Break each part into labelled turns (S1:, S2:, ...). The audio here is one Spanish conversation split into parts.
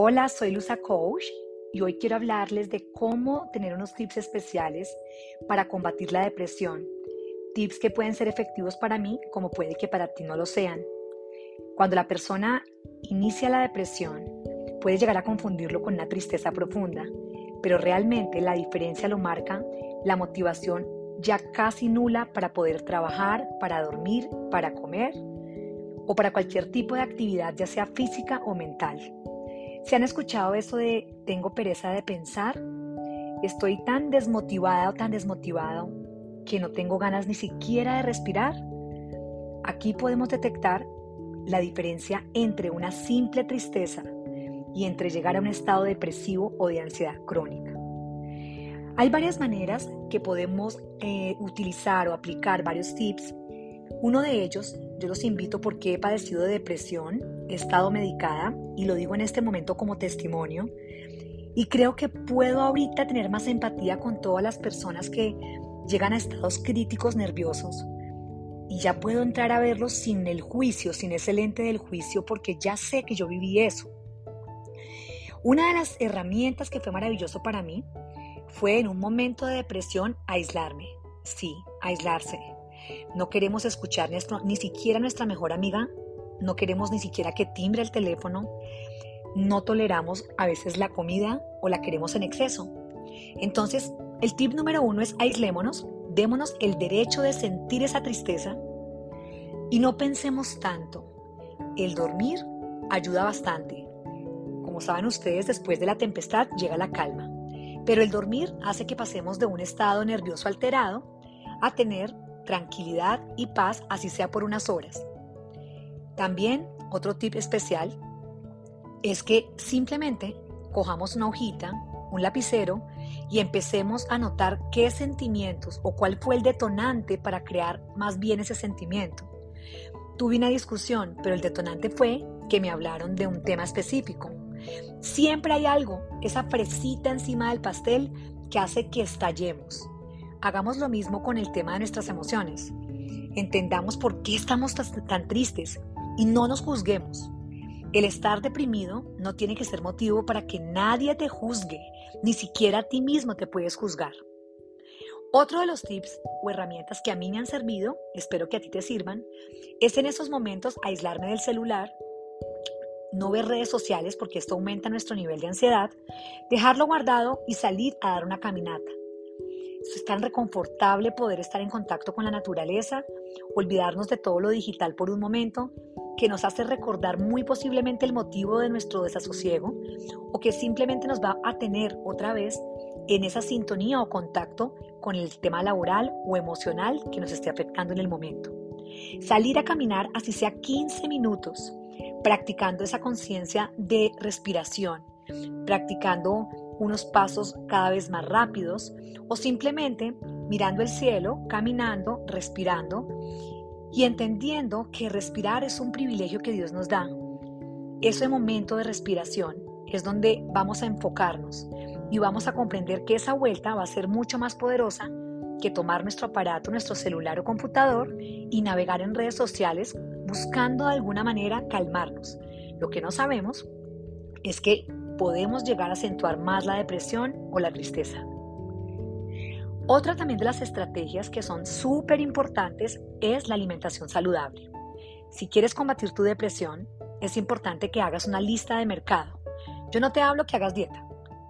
S1: Hola, soy Luza Coach y hoy quiero hablarles de cómo tener unos tips especiales para combatir la depresión. Tips que pueden ser efectivos para mí como puede que para ti no lo sean. Cuando la persona inicia la depresión, puede llegar a confundirlo con una tristeza profunda, pero realmente la diferencia lo marca la motivación ya casi nula para poder trabajar, para dormir, para comer o para cualquier tipo de actividad, ya sea física o mental. ¿Se han escuchado eso de tengo pereza de pensar? Estoy tan desmotivada o tan desmotivado que no tengo ganas ni siquiera de respirar. Aquí podemos detectar la diferencia entre una simple tristeza y entre llegar a un estado depresivo o de ansiedad crónica. Hay varias maneras que podemos eh, utilizar o aplicar varios tips. Uno de ellos, yo los invito porque he padecido de depresión, he estado medicada y lo digo en este momento como testimonio. Y creo que puedo ahorita tener más empatía con todas las personas que llegan a estados críticos nerviosos. Y ya puedo entrar a verlos sin el juicio, sin ese lente del juicio, porque ya sé que yo viví eso. Una de las herramientas que fue maravilloso para mí fue en un momento de depresión aislarme. Sí, aislarse. No queremos escuchar ni siquiera nuestra mejor amiga no queremos ni siquiera que timbre el teléfono, no toleramos a veces la comida o la queremos en exceso. Entonces, el tip número uno es aislémonos, démonos el derecho de sentir esa tristeza y no pensemos tanto. El dormir ayuda bastante. Como saben ustedes, después de la tempestad llega la calma. Pero el dormir hace que pasemos de un estado nervioso alterado a tener tranquilidad y paz, así sea por unas horas. También otro tip especial es que simplemente cojamos una hojita, un lapicero y empecemos a notar qué sentimientos o cuál fue el detonante para crear más bien ese sentimiento. Tuve una discusión, pero el detonante fue que me hablaron de un tema específico. Siempre hay algo, esa fresita encima del pastel que hace que estallemos. Hagamos lo mismo con el tema de nuestras emociones. Entendamos por qué estamos tan tristes y no nos juzguemos. El estar deprimido no tiene que ser motivo para que nadie te juzgue, ni siquiera a ti mismo te puedes juzgar. Otro de los tips o herramientas que a mí me han servido, espero que a ti te sirvan, es en esos momentos aislarme del celular, no ver redes sociales porque esto aumenta nuestro nivel de ansiedad, dejarlo guardado y salir a dar una caminata. Es tan reconfortable poder estar en contacto con la naturaleza, olvidarnos de todo lo digital por un momento que nos hace recordar muy posiblemente el motivo de nuestro desasosiego o que simplemente nos va a tener otra vez en esa sintonía o contacto con el tema laboral o emocional que nos esté afectando en el momento. Salir a caminar así sea 15 minutos, practicando esa conciencia de respiración, practicando unos pasos cada vez más rápidos o simplemente mirando el cielo, caminando, respirando y entendiendo que respirar es un privilegio que Dios nos da. Ese momento de respiración es donde vamos a enfocarnos y vamos a comprender que esa vuelta va a ser mucho más poderosa que tomar nuestro aparato, nuestro celular o computador y navegar en redes sociales buscando de alguna manera calmarnos. Lo que no sabemos es que podemos llegar a acentuar más la depresión o la tristeza. Otra también de las estrategias que son súper importantes es la alimentación saludable. Si quieres combatir tu depresión, es importante que hagas una lista de mercado. Yo no te hablo que hagas dieta,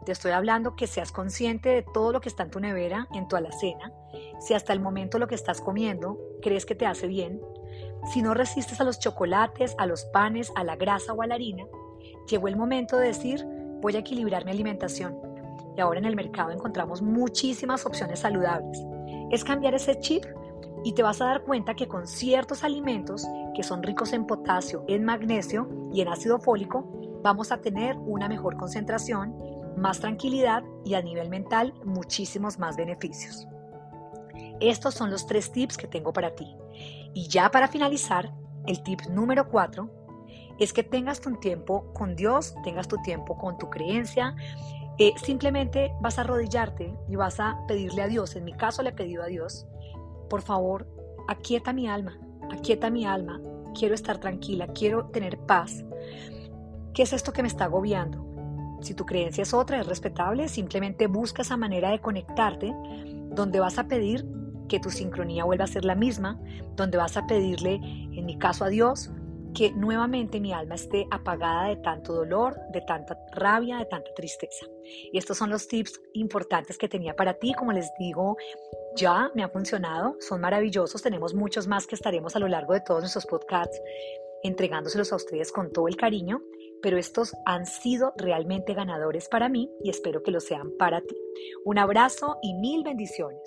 S1: te estoy hablando que seas consciente de todo lo que está en tu nevera, en tu alacena, si hasta el momento lo que estás comiendo crees que te hace bien, si no resistes a los chocolates, a los panes, a la grasa o a la harina, llegó el momento de decir, voy a equilibrar mi alimentación y ahora en el mercado encontramos muchísimas opciones saludables. Es cambiar ese chip y te vas a dar cuenta que con ciertos alimentos que son ricos en potasio, en magnesio y en ácido fólico, vamos a tener una mejor concentración, más tranquilidad y a nivel mental muchísimos más beneficios. Estos son los tres tips que tengo para ti. Y ya para finalizar, el tip número cuatro es que tengas tu tiempo con Dios, tengas tu tiempo con tu creencia, eh, simplemente vas a arrodillarte y vas a pedirle a Dios, en mi caso le he pedido a Dios, por favor, aquieta mi alma, aquieta mi alma, quiero estar tranquila, quiero tener paz. ¿Qué es esto que me está agobiando? Si tu creencia es otra, es respetable, simplemente busca esa manera de conectarte donde vas a pedir que tu sincronía vuelva a ser la misma, donde vas a pedirle, en mi caso a Dios, que nuevamente mi alma esté apagada de tanto dolor, de tanta rabia, de tanta tristeza. Y estos son los tips importantes que tenía para ti. Como les digo, ya me ha funcionado, son maravillosos. Tenemos muchos más que estaremos a lo largo de todos nuestros podcasts entregándoselos a ustedes con todo el cariño. Pero estos han sido realmente ganadores para mí y espero que lo sean para ti. Un abrazo y mil bendiciones.